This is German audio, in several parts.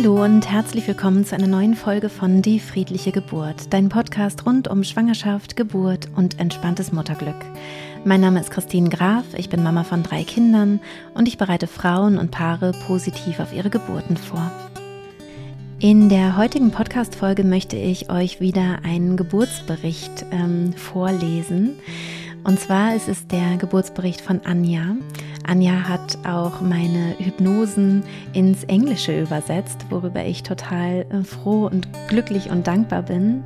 Hallo und herzlich willkommen zu einer neuen Folge von Die friedliche Geburt, dein Podcast rund um Schwangerschaft, Geburt und entspanntes Mutterglück. Mein Name ist Christine Graf, ich bin Mama von drei Kindern und ich bereite Frauen und Paare positiv auf ihre Geburten vor. In der heutigen Podcast-Folge möchte ich euch wieder einen Geburtsbericht ähm, vorlesen. Und zwar ist es der Geburtsbericht von Anja. Anja hat auch meine Hypnosen ins Englische übersetzt, worüber ich total äh, froh und glücklich und dankbar bin.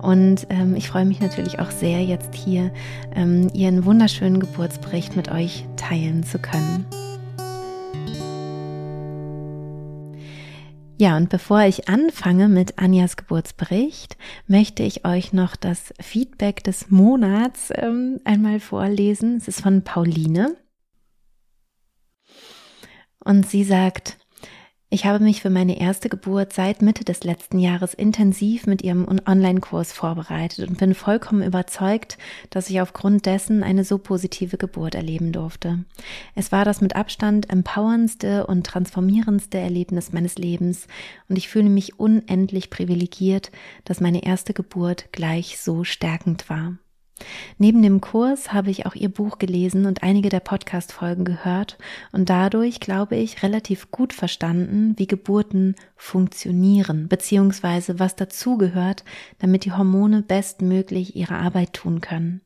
Und ähm, ich freue mich natürlich auch sehr, jetzt hier ähm, ihren wunderschönen Geburtsbericht mit euch teilen zu können. Ja, und bevor ich anfange mit Anjas Geburtsbericht, möchte ich euch noch das Feedback des Monats ähm, einmal vorlesen. Es ist von Pauline. Und sie sagt, ich habe mich für meine erste Geburt seit Mitte des letzten Jahres intensiv mit ihrem Online-Kurs vorbereitet und bin vollkommen überzeugt, dass ich aufgrund dessen eine so positive Geburt erleben durfte. Es war das mit Abstand empowerndste und transformierendste Erlebnis meines Lebens und ich fühle mich unendlich privilegiert, dass meine erste Geburt gleich so stärkend war. Neben dem Kurs habe ich auch ihr Buch gelesen und einige der Podcast-Folgen gehört und dadurch, glaube ich, relativ gut verstanden, wie Geburten funktionieren, beziehungsweise was dazugehört, damit die Hormone bestmöglich ihre Arbeit tun können.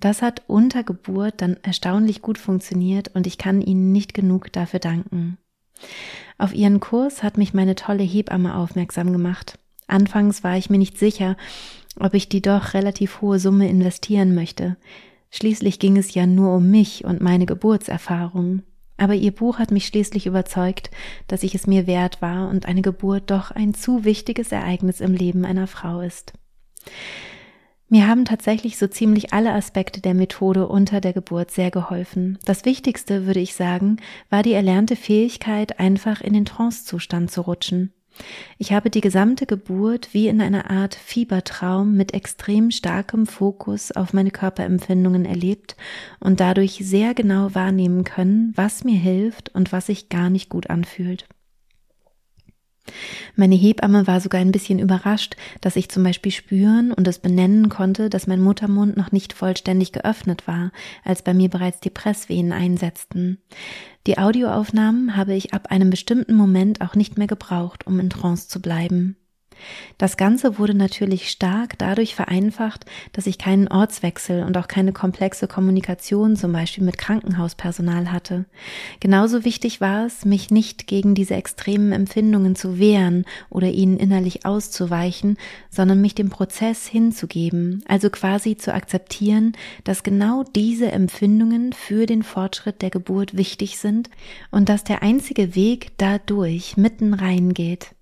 Das hat unter Geburt dann erstaunlich gut funktioniert und ich kann Ihnen nicht genug dafür danken. Auf Ihren Kurs hat mich meine tolle Hebamme aufmerksam gemacht. Anfangs war ich mir nicht sicher, ob ich die doch relativ hohe Summe investieren möchte. Schließlich ging es ja nur um mich und meine Geburtserfahrung. Aber ihr Buch hat mich schließlich überzeugt, dass ich es mir wert war und eine Geburt doch ein zu wichtiges Ereignis im Leben einer Frau ist. Mir haben tatsächlich so ziemlich alle Aspekte der Methode unter der Geburt sehr geholfen. Das Wichtigste, würde ich sagen, war die erlernte Fähigkeit, einfach in den Trancezustand zu rutschen. Ich habe die gesamte Geburt wie in einer Art Fiebertraum mit extrem starkem Fokus auf meine Körperempfindungen erlebt und dadurch sehr genau wahrnehmen können, was mir hilft und was sich gar nicht gut anfühlt. Meine Hebamme war sogar ein bisschen überrascht, dass ich zum Beispiel spüren und es benennen konnte, dass mein Muttermund noch nicht vollständig geöffnet war, als bei mir bereits die Presswehen einsetzten. Die Audioaufnahmen habe ich ab einem bestimmten Moment auch nicht mehr gebraucht, um in Trance zu bleiben. Das Ganze wurde natürlich stark dadurch vereinfacht, dass ich keinen Ortswechsel und auch keine komplexe Kommunikation zum Beispiel mit Krankenhauspersonal hatte. Genauso wichtig war es, mich nicht gegen diese extremen Empfindungen zu wehren oder ihnen innerlich auszuweichen, sondern mich dem Prozess hinzugeben, also quasi zu akzeptieren, dass genau diese Empfindungen für den Fortschritt der Geburt wichtig sind und dass der einzige Weg dadurch mitten reingeht.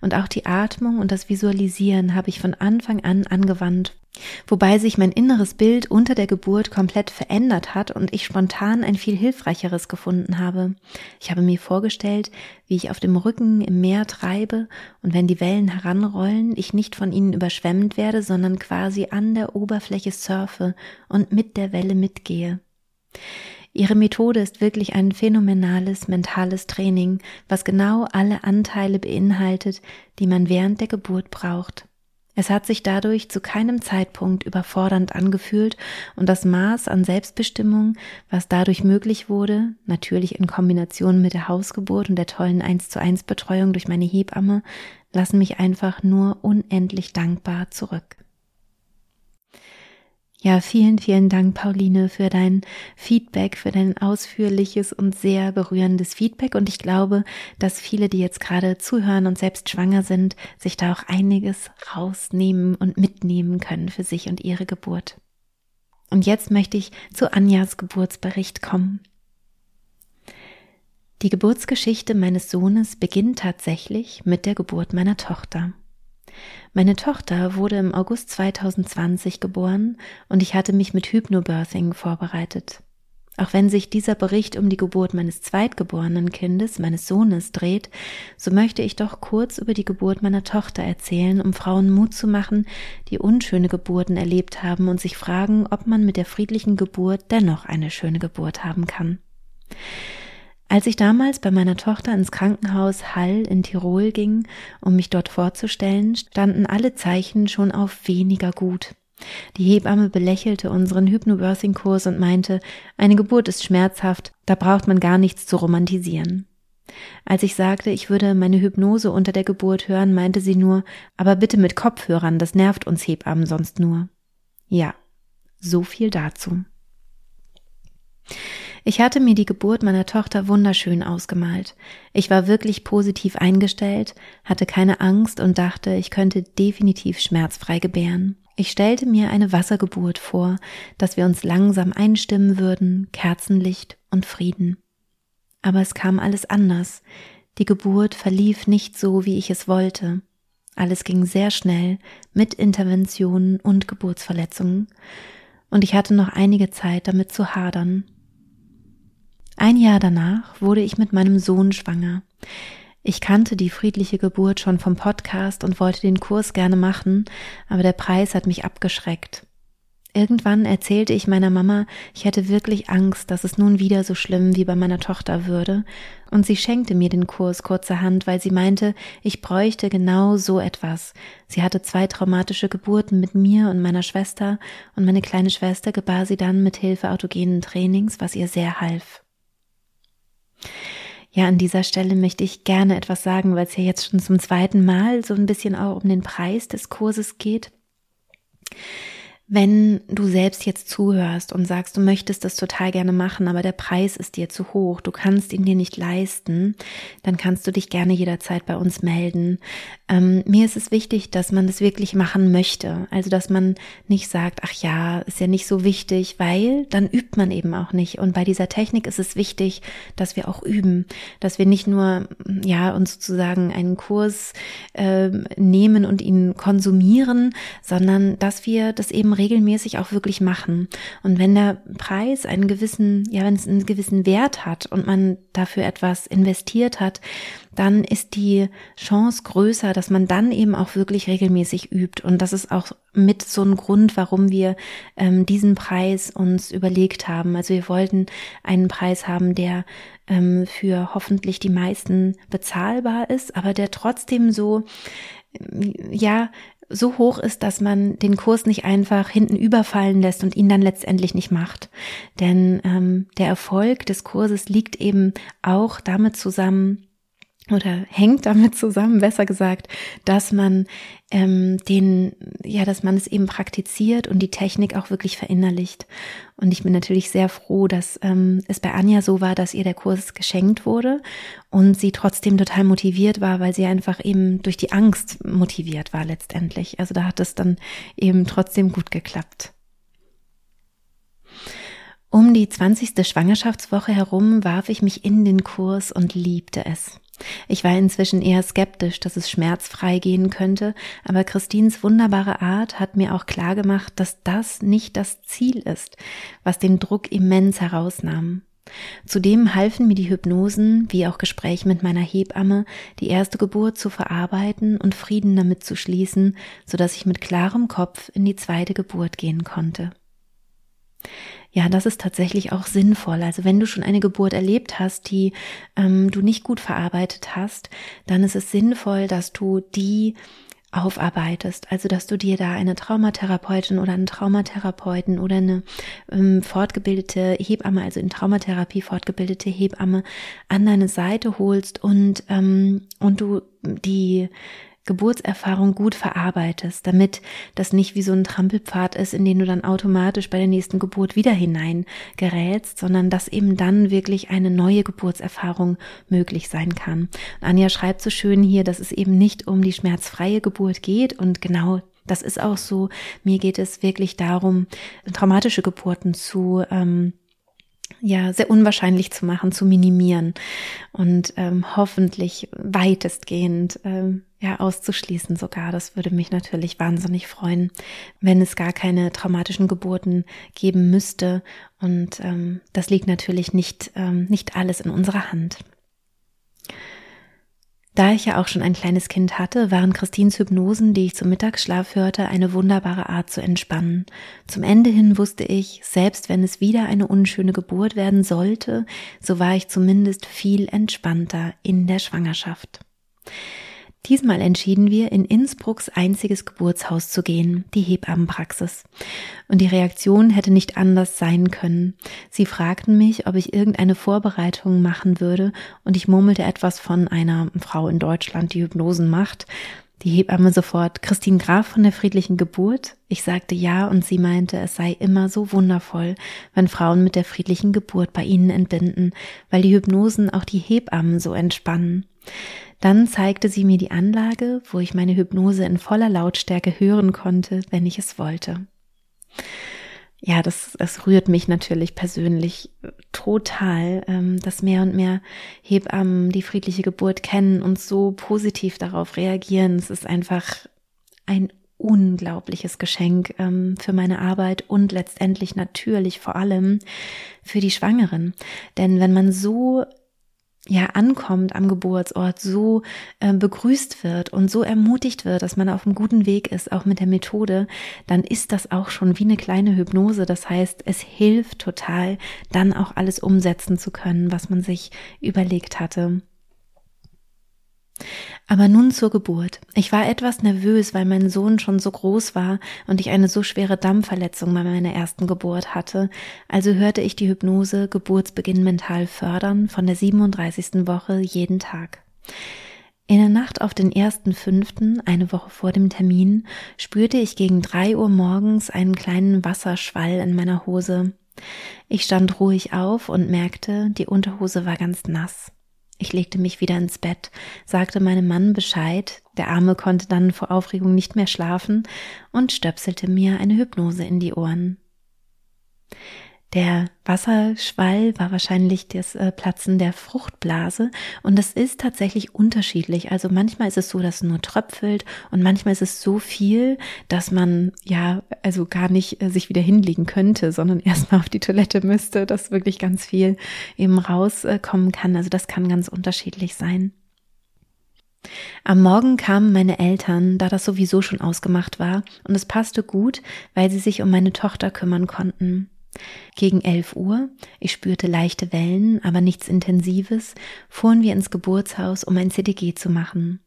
Und auch die Atmung und das Visualisieren habe ich von Anfang an angewandt, wobei sich mein inneres Bild unter der Geburt komplett verändert hat und ich spontan ein viel hilfreicheres gefunden habe. Ich habe mir vorgestellt, wie ich auf dem Rücken im Meer treibe und wenn die Wellen heranrollen, ich nicht von ihnen überschwemmt werde, sondern quasi an der Oberfläche surfe und mit der Welle mitgehe. Ihre Methode ist wirklich ein phänomenales mentales Training, was genau alle Anteile beinhaltet, die man während der Geburt braucht. Es hat sich dadurch zu keinem Zeitpunkt überfordernd angefühlt und das Maß an Selbstbestimmung, was dadurch möglich wurde, natürlich in Kombination mit der Hausgeburt und der tollen 1 zu 1 Betreuung durch meine Hebamme, lassen mich einfach nur unendlich dankbar zurück. Ja, vielen, vielen Dank, Pauline, für dein Feedback, für dein ausführliches und sehr berührendes Feedback. Und ich glaube, dass viele, die jetzt gerade zuhören und selbst schwanger sind, sich da auch einiges rausnehmen und mitnehmen können für sich und ihre Geburt. Und jetzt möchte ich zu Anjas Geburtsbericht kommen. Die Geburtsgeschichte meines Sohnes beginnt tatsächlich mit der Geburt meiner Tochter. Meine Tochter wurde im August 2020 geboren und ich hatte mich mit Hypnobirthing vorbereitet. Auch wenn sich dieser Bericht um die Geburt meines zweitgeborenen Kindes, meines Sohnes, dreht, so möchte ich doch kurz über die Geburt meiner Tochter erzählen, um Frauen Mut zu machen, die unschöne Geburten erlebt haben und sich fragen, ob man mit der friedlichen Geburt dennoch eine schöne Geburt haben kann. Als ich damals bei meiner Tochter ins Krankenhaus Hall in Tirol ging, um mich dort vorzustellen, standen alle Zeichen schon auf weniger gut. Die Hebamme belächelte unseren Hypnobirthing-Kurs und meinte, eine Geburt ist schmerzhaft, da braucht man gar nichts zu romantisieren. Als ich sagte, ich würde meine Hypnose unter der Geburt hören, meinte sie nur, aber bitte mit Kopfhörern, das nervt uns Hebammen sonst nur. Ja, so viel dazu. Ich hatte mir die Geburt meiner Tochter wunderschön ausgemalt. Ich war wirklich positiv eingestellt, hatte keine Angst und dachte, ich könnte definitiv schmerzfrei gebären. Ich stellte mir eine Wassergeburt vor, dass wir uns langsam einstimmen würden, Kerzenlicht und Frieden. Aber es kam alles anders. Die Geburt verlief nicht so, wie ich es wollte. Alles ging sehr schnell, mit Interventionen und Geburtsverletzungen, und ich hatte noch einige Zeit damit zu hadern. Ein Jahr danach wurde ich mit meinem Sohn schwanger. Ich kannte die friedliche Geburt schon vom Podcast und wollte den Kurs gerne machen, aber der Preis hat mich abgeschreckt. Irgendwann erzählte ich meiner Mama, ich hätte wirklich Angst, dass es nun wieder so schlimm wie bei meiner Tochter würde, und sie schenkte mir den Kurs kurzerhand, weil sie meinte, ich bräuchte genau so etwas. Sie hatte zwei traumatische Geburten mit mir und meiner Schwester, und meine kleine Schwester gebar sie dann mit Hilfe autogenen Trainings, was ihr sehr half. Ja, an dieser Stelle möchte ich gerne etwas sagen, weil es ja jetzt schon zum zweiten Mal so ein bisschen auch um den Preis des Kurses geht. Wenn du selbst jetzt zuhörst und sagst, du möchtest das total gerne machen, aber der Preis ist dir zu hoch, du kannst ihn dir nicht leisten, dann kannst du dich gerne jederzeit bei uns melden. Ähm, mir ist es wichtig, dass man das wirklich machen möchte. Also, dass man nicht sagt, ach ja, ist ja nicht so wichtig, weil dann übt man eben auch nicht. Und bei dieser Technik ist es wichtig, dass wir auch üben, dass wir nicht nur, ja, uns sozusagen einen Kurs äh, nehmen und ihn konsumieren, sondern dass wir das eben regelmäßig auch wirklich machen. Und wenn der Preis einen gewissen, ja, wenn es einen gewissen Wert hat und man dafür etwas investiert hat, dann ist die Chance größer, dass man dann eben auch wirklich regelmäßig übt. Und das ist auch mit so ein Grund, warum wir ähm, diesen Preis uns überlegt haben. Also wir wollten einen Preis haben, der ähm, für hoffentlich die meisten bezahlbar ist, aber der trotzdem so, ja, so hoch ist, dass man den Kurs nicht einfach hinten überfallen lässt und ihn dann letztendlich nicht macht. Denn ähm, der Erfolg des Kurses liegt eben auch damit zusammen, oder hängt damit zusammen, besser gesagt, dass man ähm, den, ja, dass man es eben praktiziert und die Technik auch wirklich verinnerlicht. Und ich bin natürlich sehr froh, dass ähm, es bei Anja so war, dass ihr der Kurs geschenkt wurde und sie trotzdem total motiviert war, weil sie einfach eben durch die Angst motiviert war letztendlich. Also da hat es dann eben trotzdem gut geklappt. Um die 20. Schwangerschaftswoche herum warf ich mich in den Kurs und liebte es. Ich war inzwischen eher skeptisch, dass es schmerzfrei gehen könnte, aber Christines wunderbare Art hat mir auch klar gemacht, dass das nicht das Ziel ist, was den Druck immens herausnahm. Zudem halfen mir die Hypnosen, wie auch Gespräche mit meiner Hebamme, die erste Geburt zu verarbeiten und Frieden damit zu schließen, so dass ich mit klarem Kopf in die zweite Geburt gehen konnte. Ja, das ist tatsächlich auch sinnvoll. Also wenn du schon eine Geburt erlebt hast, die ähm, du nicht gut verarbeitet hast, dann ist es sinnvoll, dass du die aufarbeitest. Also dass du dir da eine Traumatherapeutin oder einen Traumatherapeuten oder eine ähm, fortgebildete Hebamme, also in Traumatherapie fortgebildete Hebamme an deine Seite holst und ähm, und du die Geburtserfahrung gut verarbeitest, damit das nicht wie so ein Trampelpfad ist, in den du dann automatisch bei der nächsten Geburt wieder hineingerätst, sondern dass eben dann wirklich eine neue Geburtserfahrung möglich sein kann. Und Anja schreibt so schön hier, dass es eben nicht um die schmerzfreie Geburt geht und genau das ist auch so. Mir geht es wirklich darum, traumatische Geburten zu ähm, ja sehr unwahrscheinlich zu machen, zu minimieren und ähm, hoffentlich weitestgehend ähm, ja auszuschließen sogar. Das würde mich natürlich wahnsinnig freuen, wenn es gar keine traumatischen Geburten geben müsste. Und ähm, das liegt natürlich nicht ähm, nicht alles in unserer Hand. Da ich ja auch schon ein kleines Kind hatte, waren Christins Hypnosen, die ich zum Mittagsschlaf hörte, eine wunderbare Art zu entspannen. Zum Ende hin wusste ich, selbst wenn es wieder eine unschöne Geburt werden sollte, so war ich zumindest viel entspannter in der Schwangerschaft. Diesmal entschieden wir, in Innsbrucks einziges Geburtshaus zu gehen, die Hebammenpraxis. Und die Reaktion hätte nicht anders sein können. Sie fragten mich, ob ich irgendeine Vorbereitung machen würde, und ich murmelte etwas von einer Frau in Deutschland, die Hypnosen macht. Die Hebamme sofort, Christine Graf von der friedlichen Geburt? Ich sagte ja und sie meinte, es sei immer so wundervoll, wenn Frauen mit der friedlichen Geburt bei ihnen entbinden, weil die Hypnosen auch die Hebammen so entspannen. Dann zeigte sie mir die Anlage, wo ich meine Hypnose in voller Lautstärke hören konnte, wenn ich es wollte. Ja, das, das rührt mich natürlich persönlich total, ähm, dass mehr und mehr Hebammen die friedliche Geburt kennen und so positiv darauf reagieren. Es ist einfach ein unglaubliches Geschenk ähm, für meine Arbeit und letztendlich natürlich vor allem für die Schwangeren. Denn wenn man so ja ankommt am Geburtsort, so äh, begrüßt wird und so ermutigt wird, dass man auf einem guten Weg ist, auch mit der Methode, dann ist das auch schon wie eine kleine Hypnose. Das heißt, es hilft total, dann auch alles umsetzen zu können, was man sich überlegt hatte. Aber nun zur Geburt. Ich war etwas nervös, weil mein Sohn schon so groß war und ich eine so schwere Dammverletzung bei meiner ersten Geburt hatte. Also hörte ich die Hypnose Geburtsbeginn mental fördern von der 37. Woche jeden Tag. In der Nacht auf den ersten fünften, eine Woche vor dem Termin, spürte ich gegen drei Uhr morgens einen kleinen Wasserschwall in meiner Hose. Ich stand ruhig auf und merkte, die Unterhose war ganz nass. Ich legte mich wieder ins Bett, sagte meinem Mann Bescheid, der Arme konnte dann vor Aufregung nicht mehr schlafen und stöpselte mir eine Hypnose in die Ohren. Der Wasserschwall war wahrscheinlich das äh, Platzen der Fruchtblase und das ist tatsächlich unterschiedlich. Also manchmal ist es so, dass es nur tröpfelt und manchmal ist es so viel, dass man ja also gar nicht äh, sich wieder hinlegen könnte, sondern erstmal auf die Toilette müsste, dass wirklich ganz viel eben rauskommen kann. Also das kann ganz unterschiedlich sein. Am Morgen kamen meine Eltern, da das sowieso schon ausgemacht war, und es passte gut, weil sie sich um meine Tochter kümmern konnten. Gegen elf Uhr, ich spürte leichte Wellen, aber nichts Intensives, fuhren wir ins Geburtshaus, um ein CDG zu machen.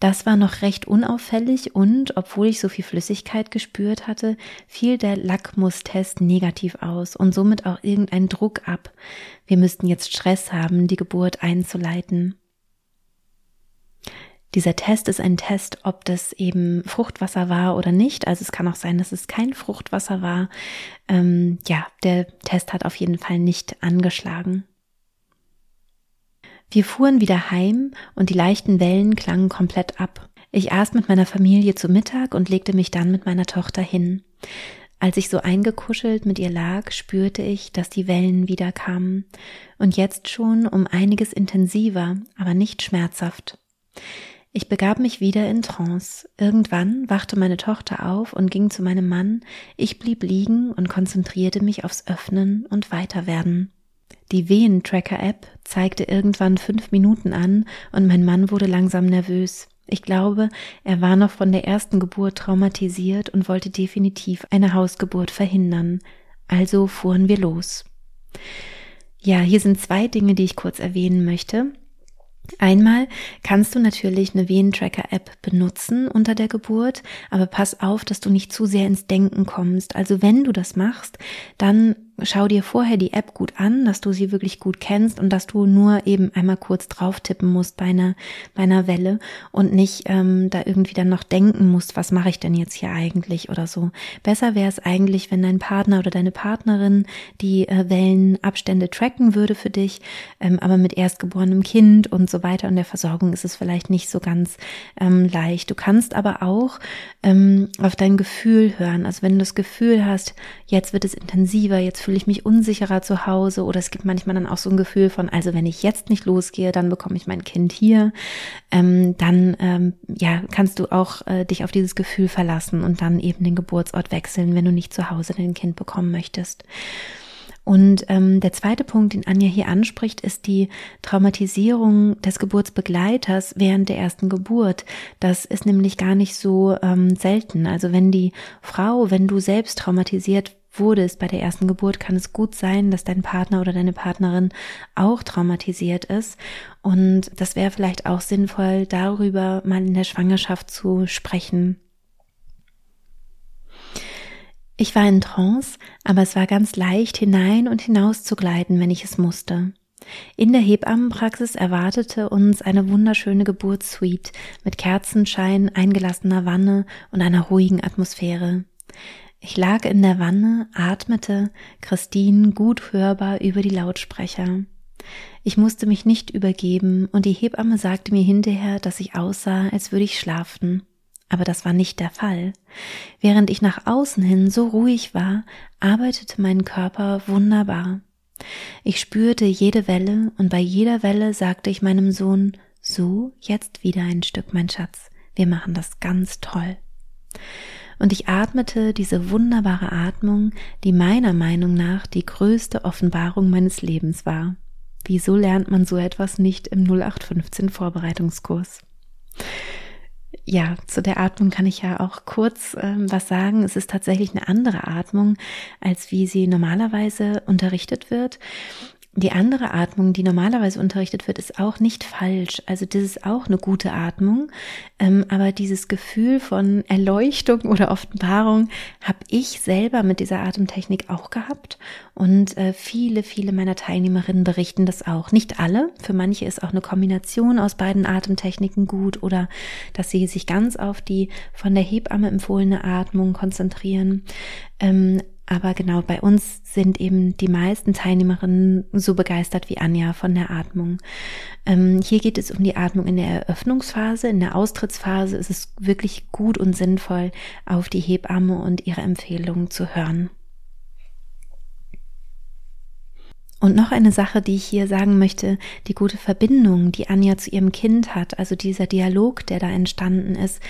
Das war noch recht unauffällig und, obwohl ich so viel Flüssigkeit gespürt hatte, fiel der Lackmustest negativ aus und somit auch irgendein Druck ab. Wir müssten jetzt Stress haben, die Geburt einzuleiten. Dieser Test ist ein Test, ob das eben Fruchtwasser war oder nicht. Also es kann auch sein, dass es kein Fruchtwasser war. Ähm, ja, der Test hat auf jeden Fall nicht angeschlagen. Wir fuhren wieder heim und die leichten Wellen klangen komplett ab. Ich aß mit meiner Familie zu Mittag und legte mich dann mit meiner Tochter hin. Als ich so eingekuschelt mit ihr lag, spürte ich, dass die Wellen wieder kamen und jetzt schon um einiges intensiver, aber nicht schmerzhaft. Ich begab mich wieder in Trance. Irgendwann wachte meine Tochter auf und ging zu meinem Mann. Ich blieb liegen und konzentrierte mich aufs Öffnen und Weiterwerden. Die Wehentracker-App zeigte irgendwann fünf Minuten an und mein Mann wurde langsam nervös. Ich glaube, er war noch von der ersten Geburt traumatisiert und wollte definitiv eine Hausgeburt verhindern. Also fuhren wir los. Ja, hier sind zwei Dinge, die ich kurz erwähnen möchte. Einmal kannst du natürlich eine Wehentracker-App benutzen unter der Geburt, aber pass auf, dass du nicht zu sehr ins Denken kommst. Also wenn du das machst, dann schau dir vorher die App gut an, dass du sie wirklich gut kennst und dass du nur eben einmal kurz drauf tippen musst bei einer, bei einer Welle und nicht ähm, da irgendwie dann noch denken musst, was mache ich denn jetzt hier eigentlich oder so. Besser wäre es eigentlich, wenn dein Partner oder deine Partnerin die äh, Wellenabstände tracken würde für dich, ähm, aber mit erstgeborenem Kind und so weiter und der Versorgung ist es vielleicht nicht so ganz ähm, leicht. Du kannst aber auch ähm, auf dein Gefühl hören. Also wenn du das Gefühl hast, jetzt wird es intensiver, jetzt fühle ich mich unsicherer zu Hause oder es gibt manchmal dann auch so ein Gefühl von, also wenn ich jetzt nicht losgehe, dann bekomme ich mein Kind hier. Ähm, dann ähm, ja kannst du auch äh, dich auf dieses Gefühl verlassen und dann eben den Geburtsort wechseln, wenn du nicht zu Hause dein Kind bekommen möchtest. Und ähm, der zweite Punkt, den Anja hier anspricht, ist die Traumatisierung des Geburtsbegleiters während der ersten Geburt. Das ist nämlich gar nicht so ähm, selten. Also wenn die Frau, wenn du selbst traumatisiert wurdest bei der ersten Geburt, kann es gut sein, dass dein Partner oder deine Partnerin auch traumatisiert ist. Und das wäre vielleicht auch sinnvoll, darüber mal in der Schwangerschaft zu sprechen. Ich war in Trance, aber es war ganz leicht hinein und hinaus zu gleiten, wenn ich es musste. In der Hebammenpraxis erwartete uns eine wunderschöne Geburtssuite mit Kerzenschein, eingelassener Wanne und einer ruhigen Atmosphäre. Ich lag in der Wanne, atmete Christine gut hörbar über die Lautsprecher. Ich musste mich nicht übergeben und die Hebamme sagte mir hinterher, dass ich aussah, als würde ich schlafen. Aber das war nicht der Fall. Während ich nach außen hin so ruhig war, arbeitete mein Körper wunderbar. Ich spürte jede Welle und bei jeder Welle sagte ich meinem Sohn, so, jetzt wieder ein Stück, mein Schatz. Wir machen das ganz toll. Und ich atmete diese wunderbare Atmung, die meiner Meinung nach die größte Offenbarung meines Lebens war. Wieso lernt man so etwas nicht im 0815 Vorbereitungskurs? ja, zu der Atmung kann ich ja auch kurz ähm, was sagen. Es ist tatsächlich eine andere Atmung, als wie sie normalerweise unterrichtet wird. Die andere Atmung, die normalerweise unterrichtet wird, ist auch nicht falsch. Also das ist auch eine gute Atmung. Ähm, aber dieses Gefühl von Erleuchtung oder Offenbarung habe ich selber mit dieser Atemtechnik auch gehabt. Und äh, viele, viele meiner Teilnehmerinnen berichten das auch. Nicht alle. Für manche ist auch eine Kombination aus beiden Atemtechniken gut oder dass sie sich ganz auf die von der Hebamme empfohlene Atmung konzentrieren. Ähm, aber genau, bei uns sind eben die meisten Teilnehmerinnen so begeistert wie Anja von der Atmung. Ähm, hier geht es um die Atmung in der Eröffnungsphase. In der Austrittsphase ist es wirklich gut und sinnvoll, auf die Hebamme und ihre Empfehlungen zu hören. Und noch eine Sache, die ich hier sagen möchte, die gute Verbindung, die Anja zu ihrem Kind hat, also dieser Dialog, der da entstanden ist,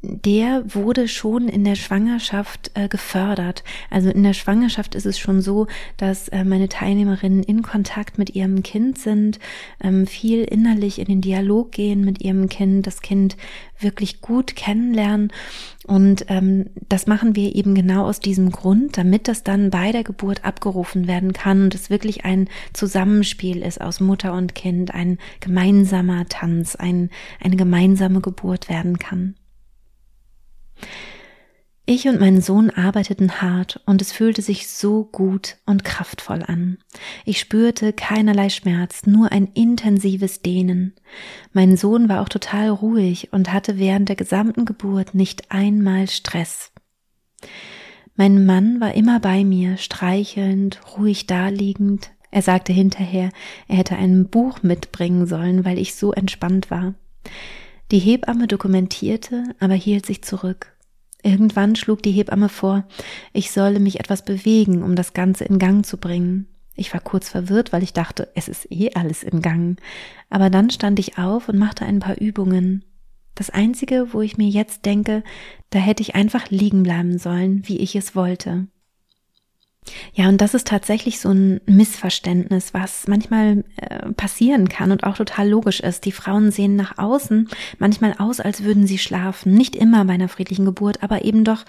der wurde schon in der Schwangerschaft äh, gefördert. Also in der Schwangerschaft ist es schon so, dass äh, meine Teilnehmerinnen in Kontakt mit ihrem Kind sind, ähm, viel innerlich in den Dialog gehen mit ihrem Kind, das Kind wirklich gut kennenlernen. Und ähm, das machen wir eben genau aus diesem Grund, damit das dann bei der Geburt abgerufen werden kann und es wirklich ein Zusammenspiel ist aus Mutter und Kind, ein gemeinsamer Tanz, ein, eine gemeinsame Geburt werden kann. Ich und mein Sohn arbeiteten hart und es fühlte sich so gut und kraftvoll an. Ich spürte keinerlei Schmerz, nur ein intensives Dehnen. Mein Sohn war auch total ruhig und hatte während der gesamten Geburt nicht einmal Stress. Mein Mann war immer bei mir, streichelnd, ruhig daliegend. Er sagte hinterher, er hätte ein Buch mitbringen sollen, weil ich so entspannt war. Die Hebamme dokumentierte, aber hielt sich zurück. Irgendwann schlug die Hebamme vor, ich solle mich etwas bewegen, um das Ganze in Gang zu bringen. Ich war kurz verwirrt, weil ich dachte, es ist eh alles in Gang. Aber dann stand ich auf und machte ein paar Übungen. Das Einzige, wo ich mir jetzt denke, da hätte ich einfach liegen bleiben sollen, wie ich es wollte. Ja, und das ist tatsächlich so ein Missverständnis, was manchmal äh, passieren kann und auch total logisch ist. Die Frauen sehen nach außen manchmal aus, als würden sie schlafen. Nicht immer bei einer friedlichen Geburt, aber eben doch,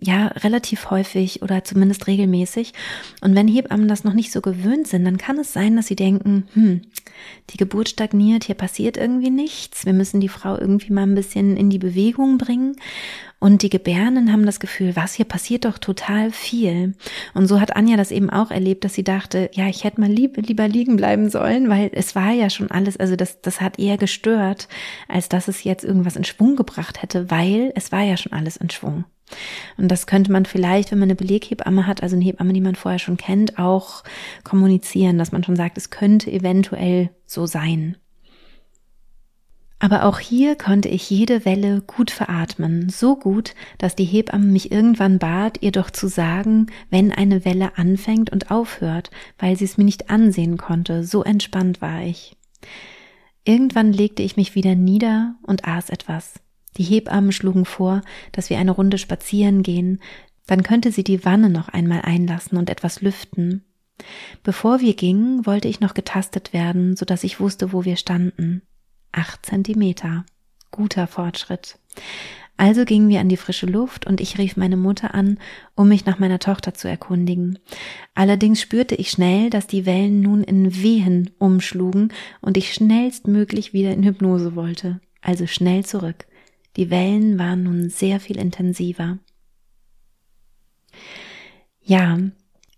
ja, relativ häufig oder zumindest regelmäßig. Und wenn Hebammen das noch nicht so gewöhnt sind, dann kann es sein, dass sie denken, hm, die Geburt stagniert, hier passiert irgendwie nichts. Wir müssen die Frau irgendwie mal ein bisschen in die Bewegung bringen. Und die Gebärenden haben das Gefühl, was hier passiert doch total viel. Und so hat Anja das eben auch erlebt, dass sie dachte, ja, ich hätte mal lieb, lieber liegen bleiben sollen, weil es war ja schon alles, also das, das hat eher gestört, als dass es jetzt irgendwas in Schwung gebracht hätte, weil es war ja schon alles in Schwung. Und das könnte man vielleicht, wenn man eine Beleghebamme hat, also eine Hebamme, die man vorher schon kennt, auch kommunizieren, dass man schon sagt, es könnte eventuell so sein. Aber auch hier konnte ich jede Welle gut veratmen, so gut, dass die Hebamme mich irgendwann bat, ihr doch zu sagen, wenn eine Welle anfängt und aufhört, weil sie es mir nicht ansehen konnte, so entspannt war ich. Irgendwann legte ich mich wieder nieder und aß etwas. Die Hebammen schlugen vor, dass wir eine Runde spazieren gehen, dann könnte sie die Wanne noch einmal einlassen und etwas lüften. Bevor wir gingen, wollte ich noch getastet werden, so dass ich wusste, wo wir standen. Acht Zentimeter. Guter Fortschritt. Also gingen wir an die frische Luft und ich rief meine Mutter an, um mich nach meiner Tochter zu erkundigen. Allerdings spürte ich schnell, dass die Wellen nun in Wehen umschlugen und ich schnellstmöglich wieder in Hypnose wollte. Also schnell zurück. Die Wellen waren nun sehr viel intensiver. Ja,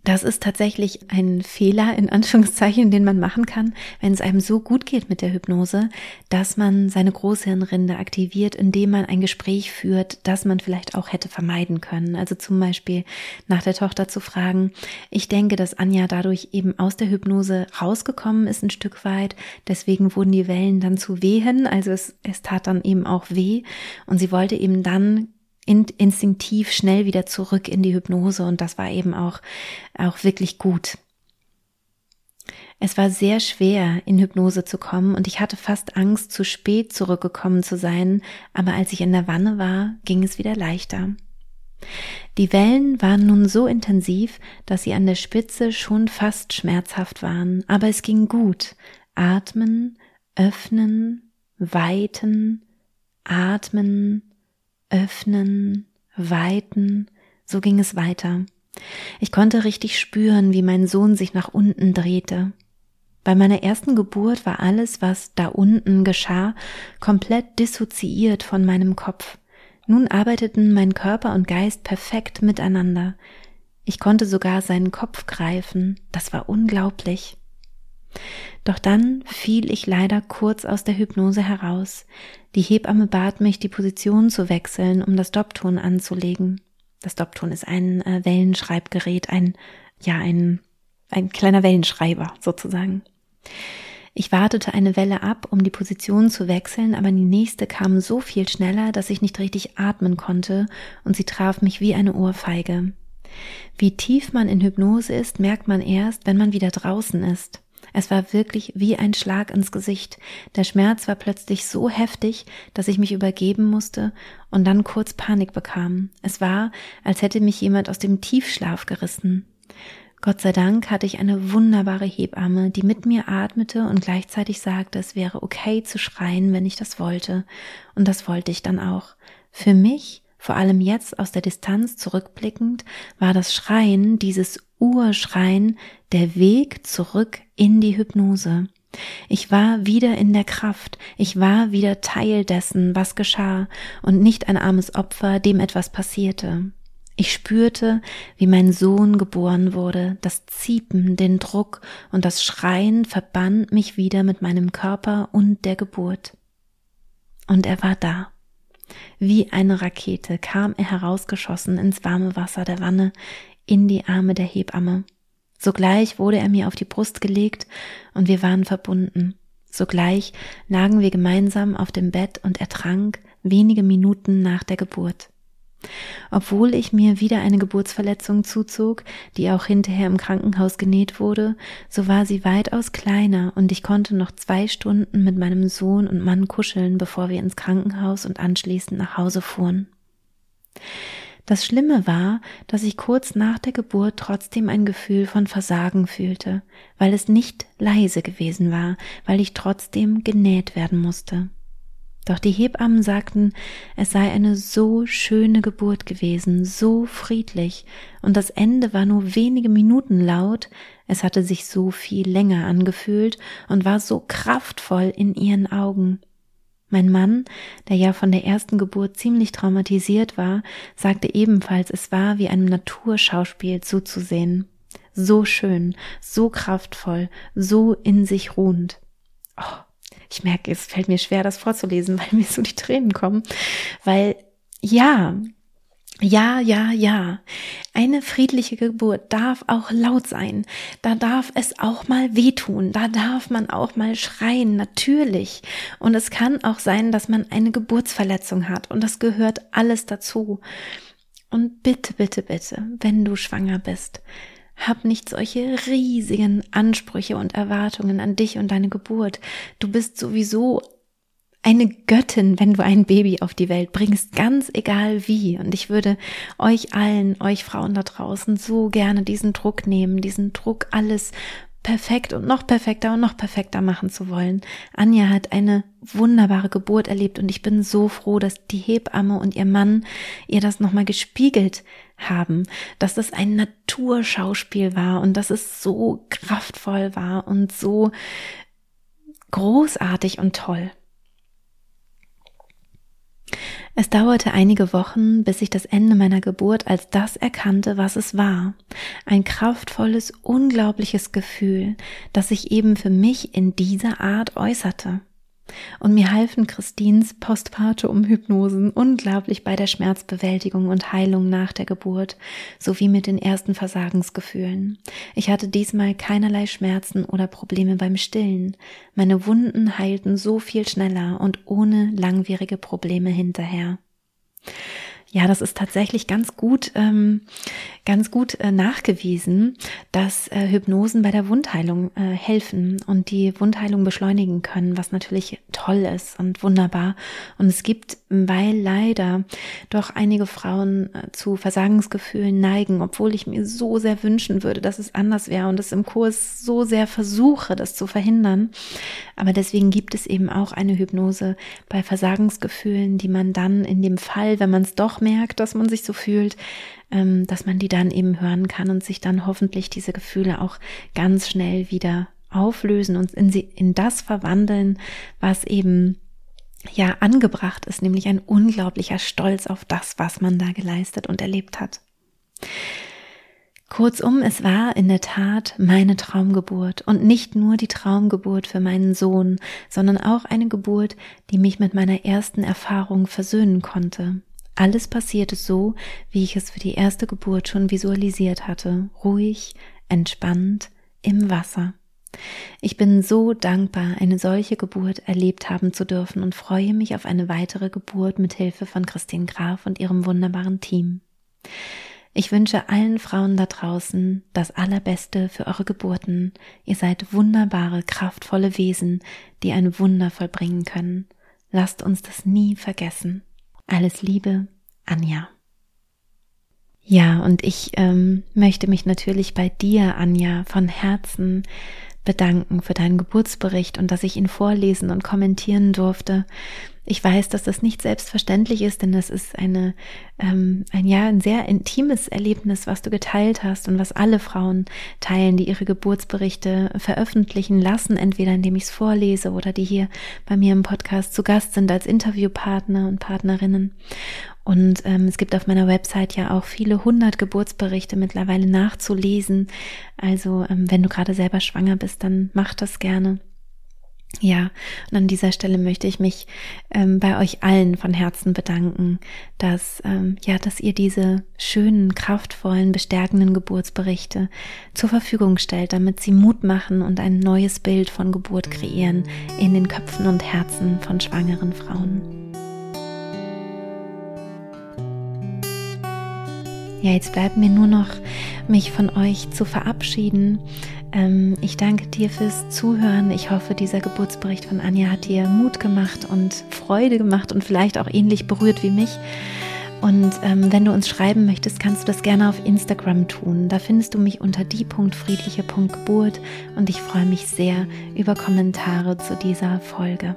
das ist tatsächlich ein Fehler in Anführungszeichen, den man machen kann, wenn es einem so gut geht mit der Hypnose, dass man seine Großhirnrinde aktiviert, indem man ein Gespräch führt, das man vielleicht auch hätte vermeiden können. Also zum Beispiel nach der Tochter zu fragen. Ich denke, dass Anja dadurch eben aus der Hypnose rausgekommen ist ein Stück weit. Deswegen wurden die Wellen dann zu wehen. Also es, es tat dann eben auch weh. Und sie wollte eben dann instinktiv schnell wieder zurück in die Hypnose und das war eben auch, auch wirklich gut. Es war sehr schwer, in Hypnose zu kommen und ich hatte fast Angst, zu spät zurückgekommen zu sein, aber als ich in der Wanne war, ging es wieder leichter. Die Wellen waren nun so intensiv, dass sie an der Spitze schon fast schmerzhaft waren, aber es ging gut. Atmen, öffnen, weiten, atmen, öffnen, weiten, so ging es weiter. Ich konnte richtig spüren, wie mein Sohn sich nach unten drehte. Bei meiner ersten Geburt war alles, was da unten geschah, komplett dissoziiert von meinem Kopf. Nun arbeiteten mein Körper und Geist perfekt miteinander. Ich konnte sogar seinen Kopf greifen, das war unglaublich. Doch dann fiel ich leider kurz aus der Hypnose heraus. Die Hebamme bat mich, die Position zu wechseln, um das Dopton anzulegen. Das Dopton ist ein äh, Wellenschreibgerät, ein, ja, ein, ein kleiner Wellenschreiber sozusagen. Ich wartete eine Welle ab, um die Position zu wechseln, aber die nächste kam so viel schneller, dass ich nicht richtig atmen konnte und sie traf mich wie eine Ohrfeige. Wie tief man in Hypnose ist, merkt man erst, wenn man wieder draußen ist. Es war wirklich wie ein Schlag ins Gesicht. Der Schmerz war plötzlich so heftig, dass ich mich übergeben musste und dann kurz Panik bekam. Es war, als hätte mich jemand aus dem Tiefschlaf gerissen. Gott sei Dank hatte ich eine wunderbare Hebamme, die mit mir atmete und gleichzeitig sagte, es wäre okay zu schreien, wenn ich das wollte. Und das wollte ich dann auch. Für mich vor allem jetzt aus der Distanz zurückblickend, war das Schreien, dieses Urschreien, der Weg zurück in die Hypnose. Ich war wieder in der Kraft, ich war wieder Teil dessen, was geschah, und nicht ein armes Opfer, dem etwas passierte. Ich spürte, wie mein Sohn geboren wurde, das Ziepen, den Druck und das Schreien verband mich wieder mit meinem Körper und der Geburt. Und er war da. Wie eine Rakete kam er herausgeschossen ins warme Wasser der Wanne, in die Arme der Hebamme. Sogleich wurde er mir auf die Brust gelegt und wir waren verbunden. Sogleich lagen wir gemeinsam auf dem Bett und er trank wenige Minuten nach der Geburt. Obwohl ich mir wieder eine Geburtsverletzung zuzog, die auch hinterher im Krankenhaus genäht wurde, so war sie weitaus kleiner und ich konnte noch zwei Stunden mit meinem Sohn und Mann kuscheln, bevor wir ins Krankenhaus und anschließend nach Hause fuhren. Das Schlimme war, dass ich kurz nach der Geburt trotzdem ein Gefühl von Versagen fühlte, weil es nicht leise gewesen war, weil ich trotzdem genäht werden musste. Doch die Hebammen sagten, es sei eine so schöne Geburt gewesen, so friedlich, und das Ende war nur wenige Minuten laut, es hatte sich so viel länger angefühlt und war so kraftvoll in ihren Augen. Mein Mann, der ja von der ersten Geburt ziemlich traumatisiert war, sagte ebenfalls, es war wie einem Naturschauspiel zuzusehen. So schön, so kraftvoll, so in sich ruhend. Oh, ich merke, es fällt mir schwer, das vorzulesen, weil mir so die Tränen kommen. Weil, ja, ja, ja, ja. Eine friedliche Geburt darf auch laut sein. Da darf es auch mal wehtun. Da darf man auch mal schreien, natürlich. Und es kann auch sein, dass man eine Geburtsverletzung hat. Und das gehört alles dazu. Und bitte, bitte, bitte, wenn du schwanger bist, hab nicht solche riesigen Ansprüche und Erwartungen an dich und deine Geburt. Du bist sowieso eine Göttin, wenn du ein Baby auf die Welt bringst, ganz egal wie. Und ich würde euch allen, euch Frauen da draußen so gerne diesen Druck nehmen, diesen Druck, alles perfekt und noch perfekter und noch perfekter machen zu wollen. Anja hat eine wunderbare Geburt erlebt und ich bin so froh, dass die Hebamme und ihr Mann ihr das nochmal gespiegelt haben, dass das ein Naturschauspiel war und dass es so kraftvoll war und so großartig und toll. Es dauerte einige Wochen, bis ich das Ende meiner Geburt als das erkannte, was es war. Ein kraftvolles, unglaubliches Gefühl, das sich eben für mich in dieser Art äußerte. Und mir halfen Christins Postpartum-Hypnosen unglaublich bei der Schmerzbewältigung und Heilung nach der Geburt sowie mit den ersten Versagensgefühlen. Ich hatte diesmal keinerlei Schmerzen oder Probleme beim Stillen. Meine Wunden heilten so viel schneller und ohne langwierige Probleme hinterher. Ja, das ist tatsächlich ganz gut, ähm, ganz gut äh, nachgewiesen, dass äh, Hypnosen bei der Wundheilung äh, helfen und die Wundheilung beschleunigen können, was natürlich toll ist und wunderbar. Und es gibt, weil leider doch einige Frauen äh, zu Versagensgefühlen neigen, obwohl ich mir so sehr wünschen würde, dass es anders wäre und es im Kurs so sehr versuche, das zu verhindern. Aber deswegen gibt es eben auch eine Hypnose bei Versagensgefühlen, die man dann in dem Fall, wenn man es doch merkt, dass man sich so fühlt, ähm, dass man die dann eben hören kann und sich dann hoffentlich diese Gefühle auch ganz schnell wieder auflösen und in, sie, in das verwandeln, was eben ja angebracht ist, nämlich ein unglaublicher Stolz auf das, was man da geleistet und erlebt hat. Kurzum, es war in der Tat meine Traumgeburt und nicht nur die Traumgeburt für meinen Sohn, sondern auch eine Geburt, die mich mit meiner ersten Erfahrung versöhnen konnte. Alles passierte so, wie ich es für die erste Geburt schon visualisiert hatte, ruhig, entspannt, im Wasser. Ich bin so dankbar, eine solche Geburt erlebt haben zu dürfen und freue mich auf eine weitere Geburt mit Hilfe von Christine Graf und ihrem wunderbaren Team. Ich wünsche allen Frauen da draußen das Allerbeste für eure Geburten. Ihr seid wunderbare, kraftvolle Wesen, die ein Wunder vollbringen können. Lasst uns das nie vergessen. Alles Liebe, Anja. Ja, und ich ähm, möchte mich natürlich bei dir, Anja, von Herzen bedanken für deinen Geburtsbericht und dass ich ihn vorlesen und kommentieren durfte. Ich weiß, dass das nicht selbstverständlich ist, denn das ist eine, ähm, ein ja, ein sehr intimes Erlebnis, was du geteilt hast und was alle Frauen teilen, die ihre Geburtsberichte veröffentlichen lassen, entweder indem ich es vorlese oder die hier bei mir im Podcast zu Gast sind als Interviewpartner und Partnerinnen. Und ähm, es gibt auf meiner Website ja auch viele hundert Geburtsberichte mittlerweile nachzulesen. Also ähm, wenn du gerade selber schwanger bist, dann mach das gerne. Ja, und an dieser Stelle möchte ich mich ähm, bei euch allen von Herzen bedanken, dass ähm, ja, dass ihr diese schönen, kraftvollen, bestärkenden Geburtsberichte zur Verfügung stellt, damit sie Mut machen und ein neues Bild von Geburt kreieren in den Köpfen und Herzen von schwangeren Frauen. Ja, jetzt bleibt mir nur noch, mich von euch zu verabschieden. Ähm, ich danke dir fürs Zuhören. Ich hoffe, dieser Geburtsbericht von Anja hat dir Mut gemacht und Freude gemacht und vielleicht auch ähnlich berührt wie mich. Und ähm, wenn du uns schreiben möchtest, kannst du das gerne auf Instagram tun. Da findest du mich unter die.friedliche.geburt und ich freue mich sehr über Kommentare zu dieser Folge.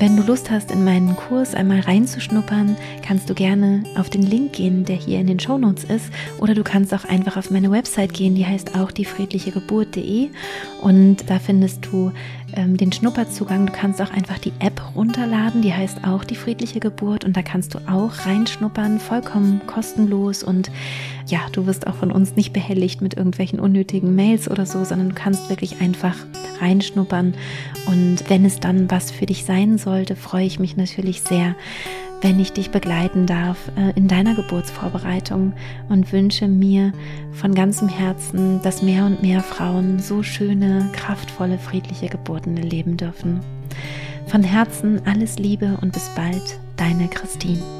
Wenn du Lust hast, in meinen Kurs einmal reinzuschnuppern, kannst du gerne auf den Link gehen, der hier in den Show Notes ist, oder du kannst auch einfach auf meine Website gehen, die heißt auch diefriedlichegeburt.de und da findest du ähm, den Schnupperzugang. Du kannst auch einfach die App runterladen, die heißt auch die friedliche Geburt und da kannst du auch reinschnuppern, vollkommen kostenlos und ja, du wirst auch von uns nicht behelligt mit irgendwelchen unnötigen Mails oder so, sondern du kannst wirklich einfach reinschnuppern und wenn es dann was für dich sein sollte, freue ich mich natürlich sehr, wenn ich dich begleiten darf äh, in deiner Geburtsvorbereitung und wünsche mir von ganzem Herzen, dass mehr und mehr Frauen so schöne, kraftvolle, friedliche Geburten erleben dürfen. Von Herzen alles Liebe und bis bald, deine Christine.